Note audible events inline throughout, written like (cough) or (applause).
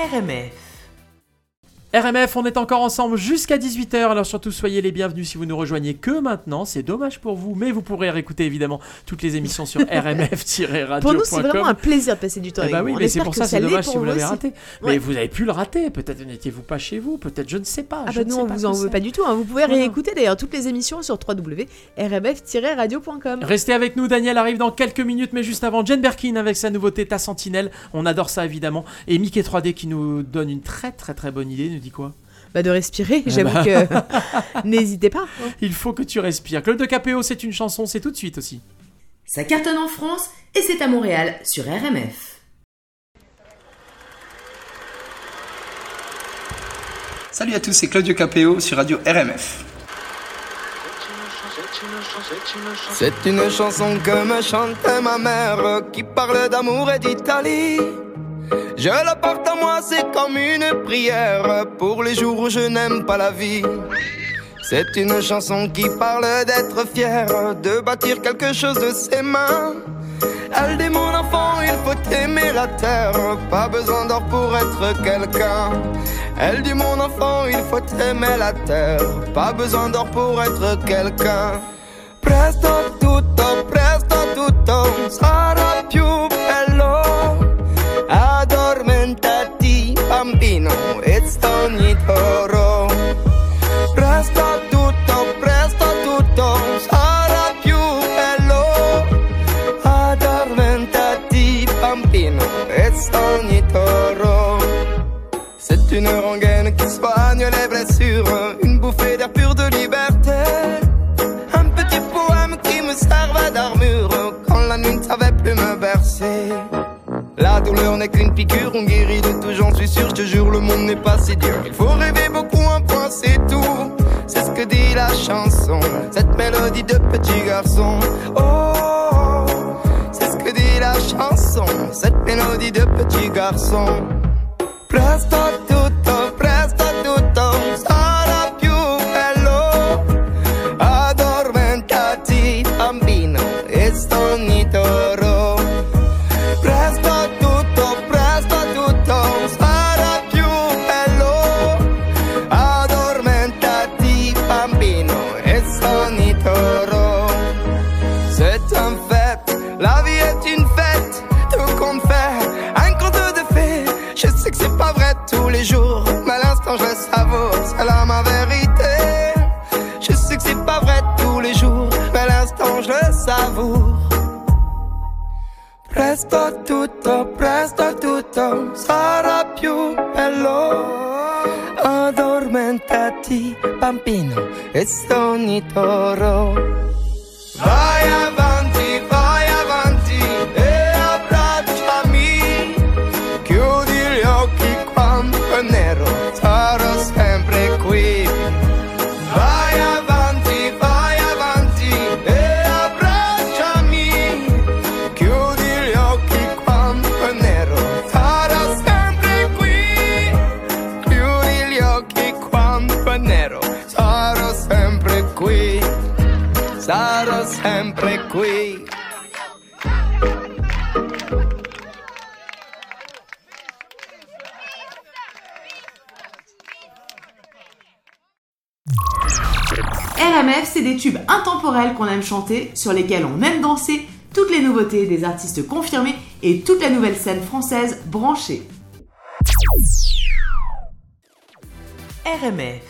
RMF. RMF, on est encore ensemble jusqu'à 18h, alors surtout soyez les bienvenus si vous nous rejoignez que maintenant, c'est dommage pour vous, mais vous pourrez réécouter évidemment toutes les émissions sur (laughs) rmf-radio.com. Pour nous, c'est vraiment un plaisir de passer du temps Eh avec bah vous. oui, mais c'est pour ça, c'est dommage si vous l'avez raté. Ouais. Mais vous avez pu le rater, peut-être n'étiez-vous pas chez vous, peut-être je ne sais pas. Ah bah non, on vous en veut pas du tout. hein. Vous pouvez Voilà. réécouter d'ailleurs toutes les émissions sur www.rmf-radio.com. Restez avec nous, Daniel arrive dans quelques minutes, mais juste avant, Jen Berkin avec sa nouveauté Ta Sentinelle, on adore ça évidemment, et Mickey 3D qui nous donne une très très très bonne idée, dit quoi Bah de respirer, Eh j'avoue bah. que (laughs) n'hésitez pas. hein. Il faut que tu respires. Claude de Capéo, c'est une chanson, c'est tout de suite aussi. Ça cartonne en France et c'est à Montréal sur RMF. Salut à tous, c'est Claudio Capéo sur Radio RMF. C'est une chanson que me chantait ma mère qui parle d'amour et d'Italie. Je la porte à moi, c'est comme une prière pour les jours où je n'aime pas la vie. C'est une chanson qui parle d'être fier, de bâtir quelque chose de ses mains. Elle dit mon enfant, il faut aimer la terre, pas besoin d'or pour être quelqu'un. Elle dit mon enfant, il faut aimer la terre, pas besoin d'or pour être quelqu'un. Presto tutto, presto tutto sarà più bello. Addormentati e stogni toro. Presto tutto, presto tutto più e stogni toro. C'est une rengaine qui soigne les blessures, une bouffée d'air pur de liberté. Un petit poème qui me servait d'armure quand la nuit ne savait plus me bercer. La douleur n'est qu'une piqûre, on guérit je te jure, le monde n'est pas si dur. Il faut rêver beaucoup, un point, c'est tout. C'est ce que dit la chanson, cette mélodie de petit garçon. Oh, c'est ce que dit la chanson, cette mélodie de petit garçon. Tutto, bambino, e RMF, c'est des tubes intemporels qu'on aime chanter, sur lesquels on aime danser, toutes les nouveautés des artistes confirmés et toute la nouvelle scène française branchée. RMF.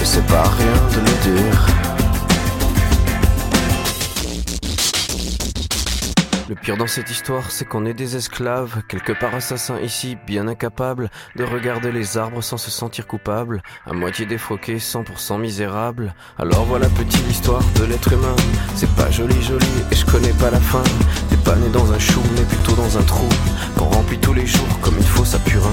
Et c'est pas rien de le dire. Le pire dans cette histoire, c'est qu'on est des esclaves, quelque part assassins ici, bien incapables de regarder les arbres sans se sentir coupables, à moitié défroqués, 100% misérables. Alors voilà petite histoire de l'être humain, c'est pas joli joli et je connais pas la fin. T'es pas né dans un chou, mais plutôt dans un trou, qu'on remplit tous les jours comme il faut sa purin.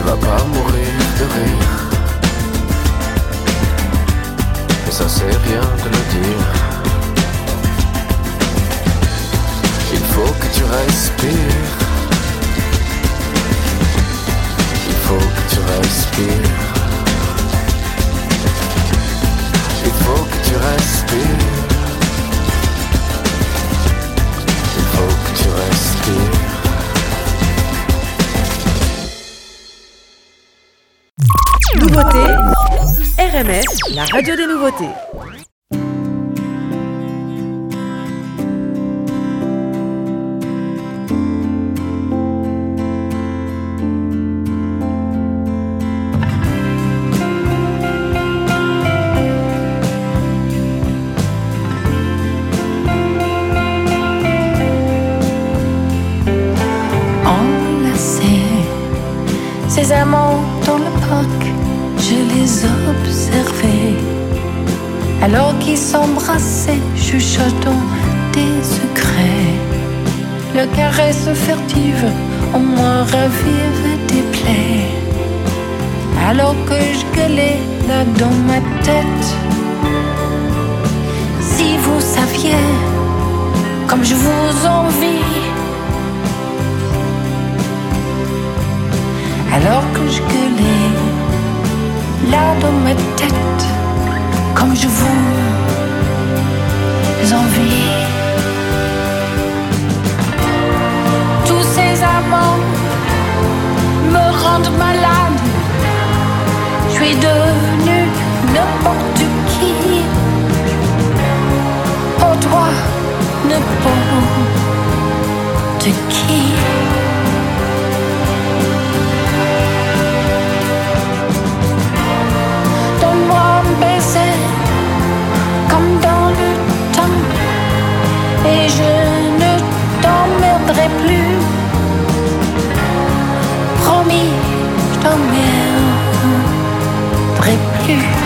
Tu vas pas mourir de rire. Et ça c'est rien de le dire. Il faut que tu respires. Il faut que tu respires. Il faut que tu respires. Il faut que tu respires. Nouveauté, RMF, la radio des nouveautés. S'embrassaient, chuchotant des secrets. Le caresse furtive, au moins ravive des plaies. Alors que je gueulais là dans ma tête. Si vous saviez comme je vous envie. alors que je gueulais là dans ma tête comme je vous malade. Je suis devenue n'importe qui. Oh toi, n'importe qui. Donne-moi un baiser comme dans le temps et je ne t'emmerderai plus. Je t'emmerderai plus.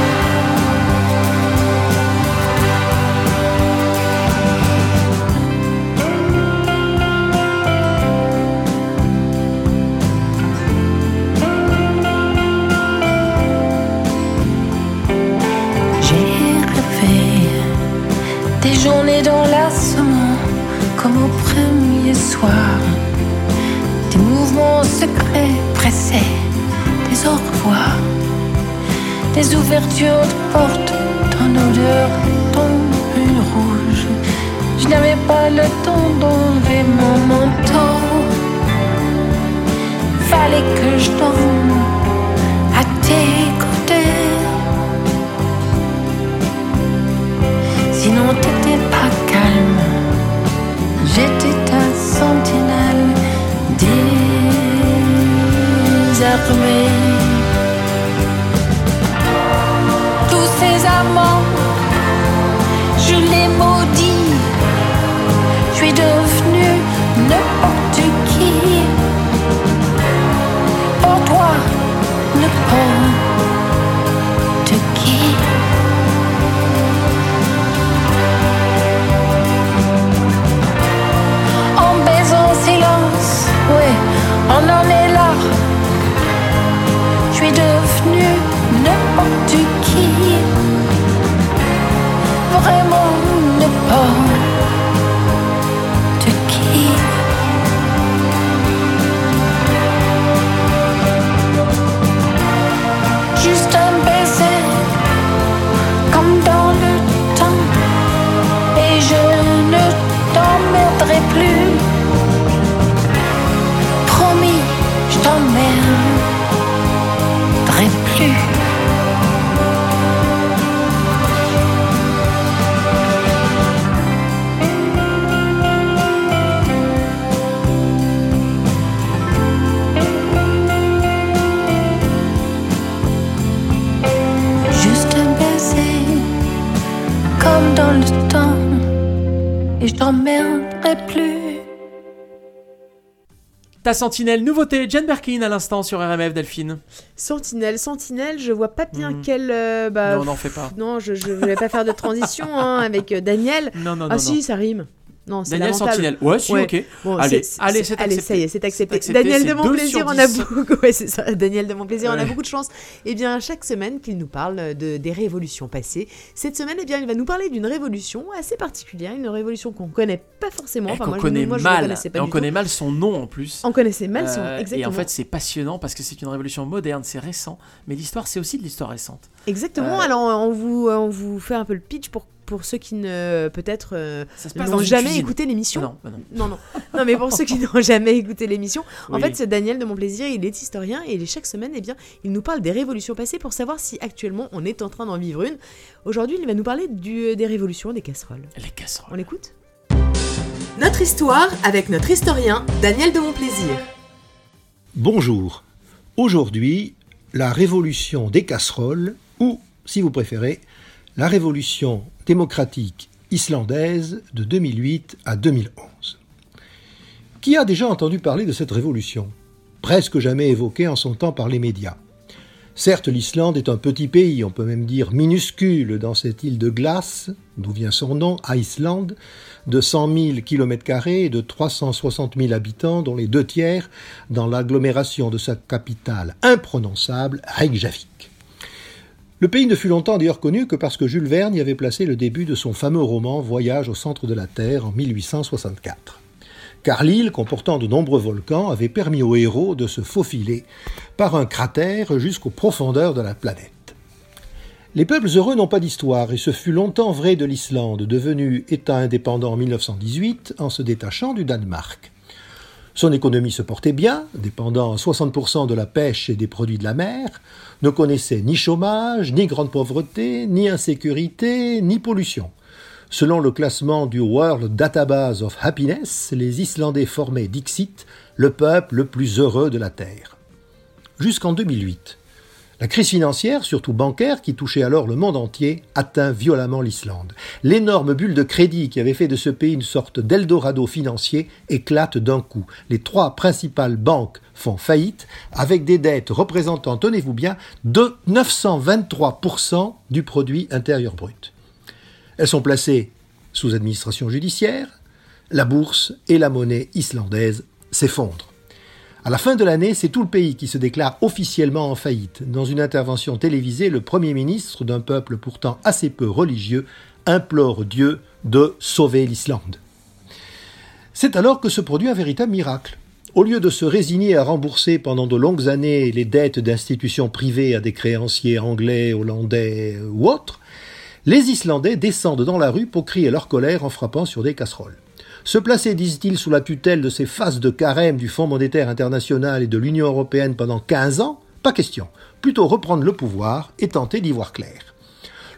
Désarmée. Tous Sentinelle, nouveauté, Jane Birkin à l'instant sur RMF Delphine. Sentinelle, Sentinelle, je vois pas bien Hmm. quel. euh, bah, non, n'en fais pas. Non, je, je vais pas faire de transition hein, avec euh, Daniel. Non, non, non. ah non. si, ça rime. Non, c'est Daniel. Sentinelle. Ouais, si, Ouais. ok. Bon, Allez, c'est- allez, c'est- allez, ça y est, c'est accepté. Daniel de mon deux plaisir, sur on a beaucoup. (laughs) Ouais, c'est ça. Daniel de mon plaisir, on a Ouais. beaucoup de chance. Eh bien, chaque semaine qu'il nous parle de des révolutions passées. Cette semaine, eh bien, il va nous parler d'une révolution assez particulière, une révolution qu'on connaît pas forcément. Et Enfin, qu'on moi, je- connaît je mal. pas Et on connaît mal son nom en plus. On connaissait mal son. Euh, Exactement. et en fait, c'est passionnant parce que c'est une révolution moderne, c'est récent, mais l'histoire, c'est aussi de l'histoire récente. Exactement. Euh, Alors, on vous, on vous fait un peu le pitch pour, pour ceux qui ne peut-être euh, n'ont jamais écouté l'émission. Ah non, bah non. Non, non. Non, mais pour ceux qui n'ont jamais écouté l'émission, en Oui. fait, c'est Daniel de Mon Plaisir, il est historien et il est chaque semaine, eh bien, il nous parle des révolutions passées pour savoir si actuellement on est en train d'en vivre une. Aujourd'hui, il va nous parler du- des révolutions, des casseroles. Les On casseroles. l'écoute? Notre histoire avec notre historien Daniel de Montplaisir. Bonjour. Aujourd'hui, la révolution des casseroles, ou, si vous préférez, la révolution démocratique islandaise de 2008 à 2011. Qui a déjà entendu parler de cette révolution? Presque jamais évoquée en son temps par les médias. Certes, l'Islande est un petit pays, on peut même dire minuscule, dans cette île de glace, d'où vient son nom, Iceland, de 100 000 km et de 360 000 habitants, dont les deux tiers dans l'agglomération de sa capitale imprononçable, Reykjavik. Le pays ne fut longtemps d'ailleurs connu que parce que Jules Verne y avait placé le début de son fameux roman Voyage au centre de la Terre en 1864. Car l'île, comportant de nombreux volcans, avait permis aux héros de se faufiler par un cratère jusqu'aux profondeurs de la planète. Les peuples heureux n'ont pas d'histoire, et ce fut longtemps vrai de l'Islande, devenue État indépendant en 1918 en se détachant du Danemark. Son économie se portait bien, dépendant à 60% de la pêche et des produits de la mer, ne connaissait ni chômage, ni grande pauvreté, ni insécurité, ni pollution. Selon le classement du World Database of Happiness, les Islandais formaient Dixit le peuple le plus heureux de la Terre. Jusqu'en 2008. La crise financière, surtout bancaire, qui touchait alors le monde entier, atteint violemment l'Islande. L'énorme bulle de crédit qui avait fait de ce pays une sorte d'Eldorado financier éclate d'un coup. Les trois principales banques font faillite, avec des dettes représentant, tenez-vous bien, de 923% du produit intérieur brut. Elles sont placées sous administration judiciaire, la bourse et la monnaie islandaise s'effondrent. À la fin de l'année, c'est tout le pays qui se déclare officiellement en faillite. Dans une intervention télévisée, le Premier ministre d'un peuple pourtant assez peu religieux implore Dieu de sauver l'Islande. C'est alors que se produit un véritable miracle. Au lieu de se résigner à rembourser pendant de longues années les dettes d'institutions privées à des créanciers anglais, hollandais ou autres, Les Islandais descendent dans la rue pour crier leur colère en frappant sur des casseroles. Se placer, disent-ils, sous la tutelle de ces phases de carême du Fonds monétaire international et de l'Union européenne pendant 15 ans Pas question. Plutôt reprendre le pouvoir et tenter d'y voir clair.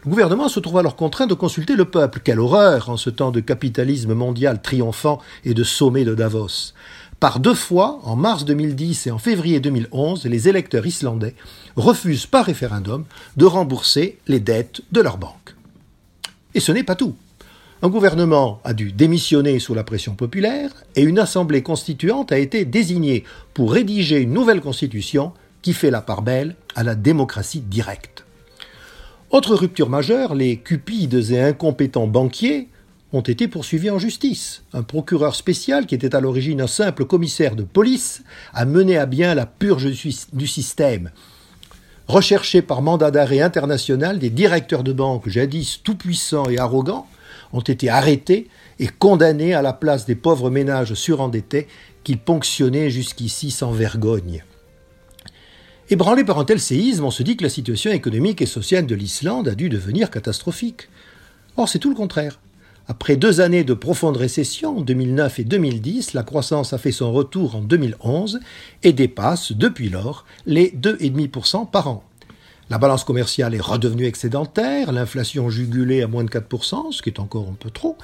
Le gouvernement se trouve alors contraint de consulter le peuple. Quelle horreur en ce temps de capitalisme mondial triomphant et de sommet de Davos. Par deux fois, en mars 2010 et en février 2011, les électeurs islandais refusent par référendum de rembourser les dettes de leurs banques. Et ce n'est pas tout. Un gouvernement a dû démissionner sous la pression populaire et une assemblée constituante a été désignée pour rédiger une nouvelle constitution qui fait la part belle à la démocratie directe. Autre rupture majeure, les cupides et incompétents banquiers ont été poursuivis en justice. Un procureur spécial, qui était à l'origine un simple commissaire de police, a mené à bien la purge du système. Recherchés par mandat d'arrêt international, des directeurs de banque jadis tout-puissants et arrogants ont été arrêtés et condamnés à la place des pauvres ménages surendettés qu'ils ponctionnaient jusqu'ici sans vergogne. Ébranlé par un tel séisme, on se dit que la situation économique et sociale de l'Islande a dû devenir catastrophique. Or, c'est tout le contraire. Après deux années de profonde récession, 2009 et 2010, la croissance a fait son retour en 2011 et dépasse depuis lors les 2,5% par an. La balance commerciale est redevenue excédentaire, l'inflation jugulée à moins de 4%, ce qui est encore un peu trop,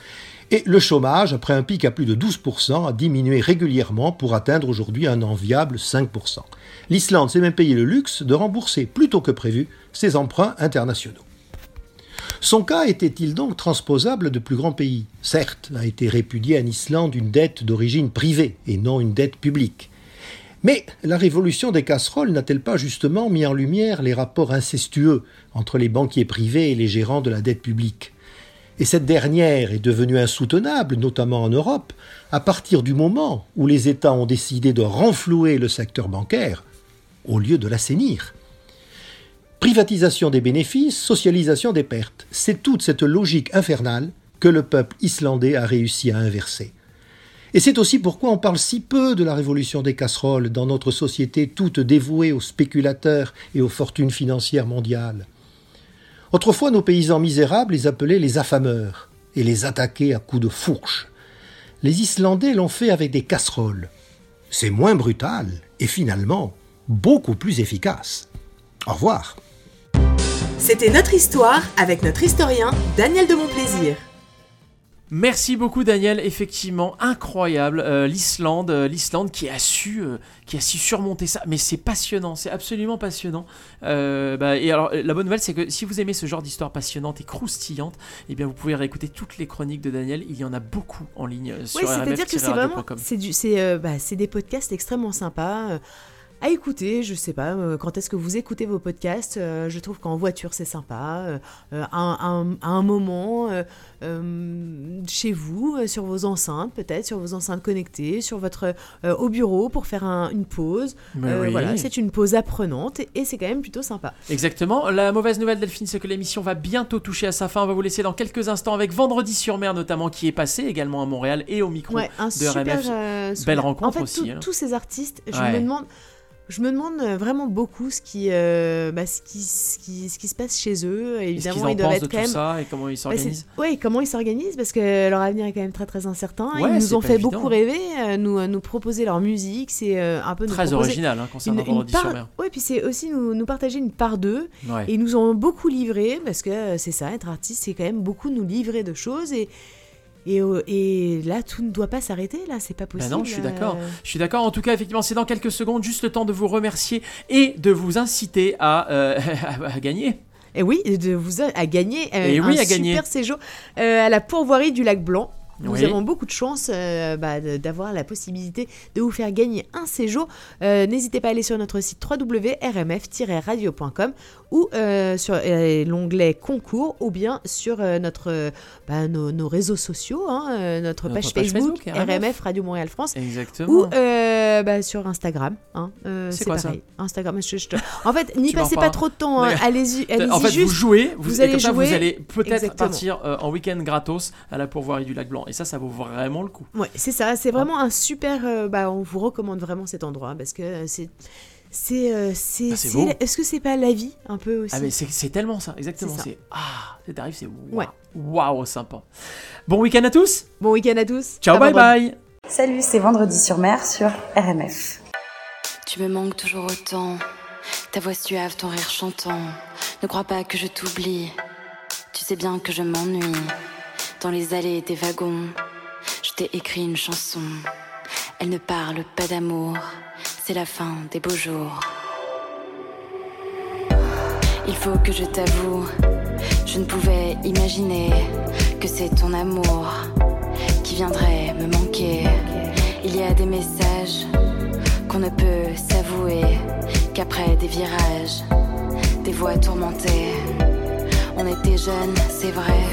et le chômage, après un pic à plus de 12%, a diminué régulièrement pour atteindre aujourd'hui un enviable 5%. L'Islande s'est même payé le luxe de rembourser plus tôt que prévu ses emprunts internationaux. Son cas était-il donc transposable de plus grands pays? Certes, a été répudié en Islande une dette d'origine privée et non une dette publique. Mais la révolution des casseroles n'a-t-elle pas justement mis en lumière les rapports incestueux entre les banquiers privés et les gérants de la dette publique? Et cette dernière est devenue insoutenable, notamment en Europe, à partir du moment où les États ont décidé de renflouer le secteur bancaire au lieu de l'assainir. Privatisation des bénéfices, socialisation des pertes. C'est toute cette logique infernale que le peuple islandais a réussi à inverser. Et c'est aussi pourquoi on parle si peu de la révolution des casseroles dans notre société toute dévouée aux spéculateurs et aux fortunes financières mondiales. Autrefois, nos paysans misérables les appelaient les affameurs et les attaquaient à coups de fourche. Les Islandais l'ont fait avec des casseroles. C'est moins brutal et finalement beaucoup plus efficace. Au revoir. C'était notre histoire avec notre historien Daniel de Montplaisir. Merci beaucoup Daniel, effectivement incroyable euh, l'Islande, euh, l'Islande qui a su, euh, qui a su surmonter ça. Mais c'est passionnant, c'est absolument passionnant. Bah, et alors la bonne nouvelle c'est que si vous aimez ce genre d'histoire passionnante et croustillante, eh bien vous pouvez réécouter toutes les chroniques de Daniel. Il y en a beaucoup en ligne sur Oui, c'est-à-dire que c'est vraiment, c'est bah, des podcasts extrêmement sympas à écouter. Je sais pas, euh, quand est-ce que vous écoutez vos podcasts euh, Je trouve qu'en voiture, c'est sympa. Euh, à, un, moment, chez vous, sur vos enceintes, peut-être, sur vos enceintes connectées, sur votre, au bureau pour faire une pause. Voilà, c'est une pause apprenante et, c'est quand même plutôt sympa. Exactement. La mauvaise nouvelle, Delphine, c'est que l'émission va bientôt toucher à sa fin. On va vous laisser dans quelques instants avec Vendredi sur mer, notamment, qui est passé également à Montréal et au micro de RMF. Belle rencontre en fait, aussi. Hein. Tous ces artistes, je me demande je me demande euh, vraiment beaucoup ce qui, euh, bah, ce qui, ce qui, ce qui, se passe chez eux. Évidemment, ils doivent être quand même. ça et comment ils bah, s'organisent. oui, comment ils s'organisent parce que leur avenir est quand même très très incertain. ils nous ont fait beaucoup rêver, euh, nous, nous proposer leur musique, c'est un peu très original hein, concernant une, une part... sur mer. Oui, puis c'est aussi nous, nous, partager une part d'eux et ils nous ont beaucoup livré parce que c'est ça, être artiste, c'est quand même beaucoup nous livrer de choses et et, et, là, tout ne doit pas s'arrêter, là, c'est pas possible. Ben non, je suis d'accord. Je suis d'accord. En tout cas, effectivement, c'est dans quelques secondes, juste le temps de vous remercier et de vous inciter à, euh, (laughs) à gagner. Et oui, de vous à gagner euh, un super séjour euh, à la pourvoirie du lac Blanc. Nous avons beaucoup de chance euh, bah, d'avoir la possibilité de vous faire gagner un séjour. Euh, n'hésitez pas à aller sur notre site www.rmf-radio.com ou euh, sur l'onglet concours ou bien sur notre, bah, nos, réseaux sociaux, hein, notre, page, Facebook, RMF. Radio Montréal France. Exactement. Ou bah, sur Instagram. Hein, c'est pareil. Instagram. En fait, n'y passez pas trop de temps. Hein. Allez-y. Allez en fait, juste, vous jouez. Vous, allez jouer. vous allez peut-être partir en week-end gratos à la pourvoirie du Lac Blanc. Et ça, ça vaut vraiment le coup. Ouais, c'est ça. C'est vraiment un super. Euh, bah, on vous recommande vraiment cet endroit parce que c'est C'est, euh, c'est, Ah, beau. est-ce que c'est pas la vie un peu aussi Ah mais c'est tellement ça, exactement. C'est ah, c'est arrive, c'est waouh, Ouais. waouh, sympa. Bon week-end à tous. Bon week-end à tous. Ciao, À bye vendredi. bye. Salut, c'est Vendredi sur mer sur RMF. Tu me manques toujours autant. Ta voix suave, ton rire chantant. Ne crois pas que je t'oublie. Tu sais bien que je m'ennuie. Dans les allées des wagons, je t'ai écrit une chanson. Elle ne parle pas d'amour. C'est la fin des beaux jours. Il faut que je t'avoue, je ne pouvais imaginer que c'est ton amour qui viendrait me manquer. Il y a des messages qu'on ne peut s'avouer qu'après des virages, des voix tourmentées. On était jeunes, c'est vrai,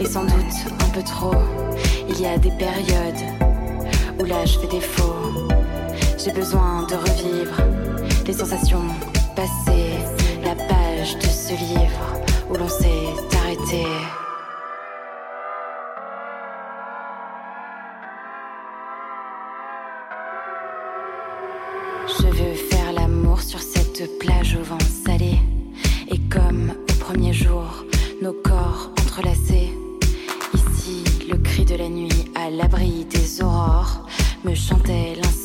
et sans doute un peu trop. Il y a des périodes où l'âge fait défaut. J'ai besoin de revivre les sensations passées, la page de ce livre où l'on s'est arrêté. Je veux faire l'amour sur cette plage au vent salé. Et comme au premier jour, nos corps l'abri des aurores me chantait l'insomnie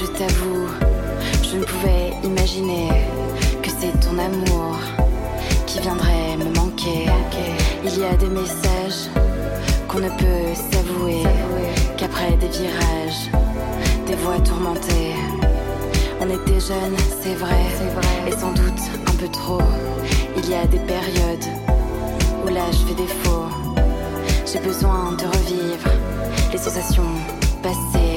je t'avoue, je ne pouvais imaginer que c'est ton amour qui viendrait me manquer. Il y a des messages qu'on ne peut s'avouer qu'après des virages, des voix tourmentées. On était jeunes, c'est vrai, et sans doute un peu trop. Il y a des périodes où l'âge fait défaut. J'ai besoin de revivre les sensations passées.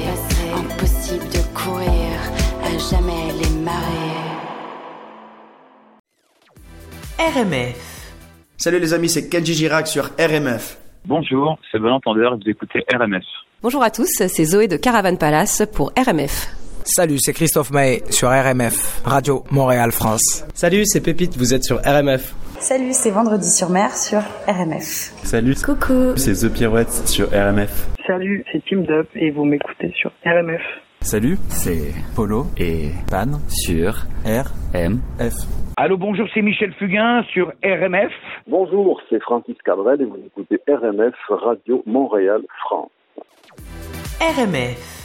Impossible de courir à jamais les marées. RMF. Salut les amis, c'est Kenji Girac sur RMF. Bonjour, c'est Bon Entendeur, vous écoutez RMF. Bonjour à tous, c'est Zoé de Caravan Palace pour RMF. Salut, c'est Christophe Maé sur RMF, Radio Montréal France. Salut, c'est Pépite, vous êtes sur RMF. Salut, c'est Vendredi sur mer sur RMF. Salut, coucou, c'est The Pirouette sur RMF. Salut, c'est Team Dup et vous m'écoutez sur RMF. Salut, c'est Polo et Pan sur RMF. Allô, bonjour, c'est Michel Fugain sur RMF. Bonjour, c'est Francis Cabrel et vous écoutez RMF Radio Montréal France. RMF.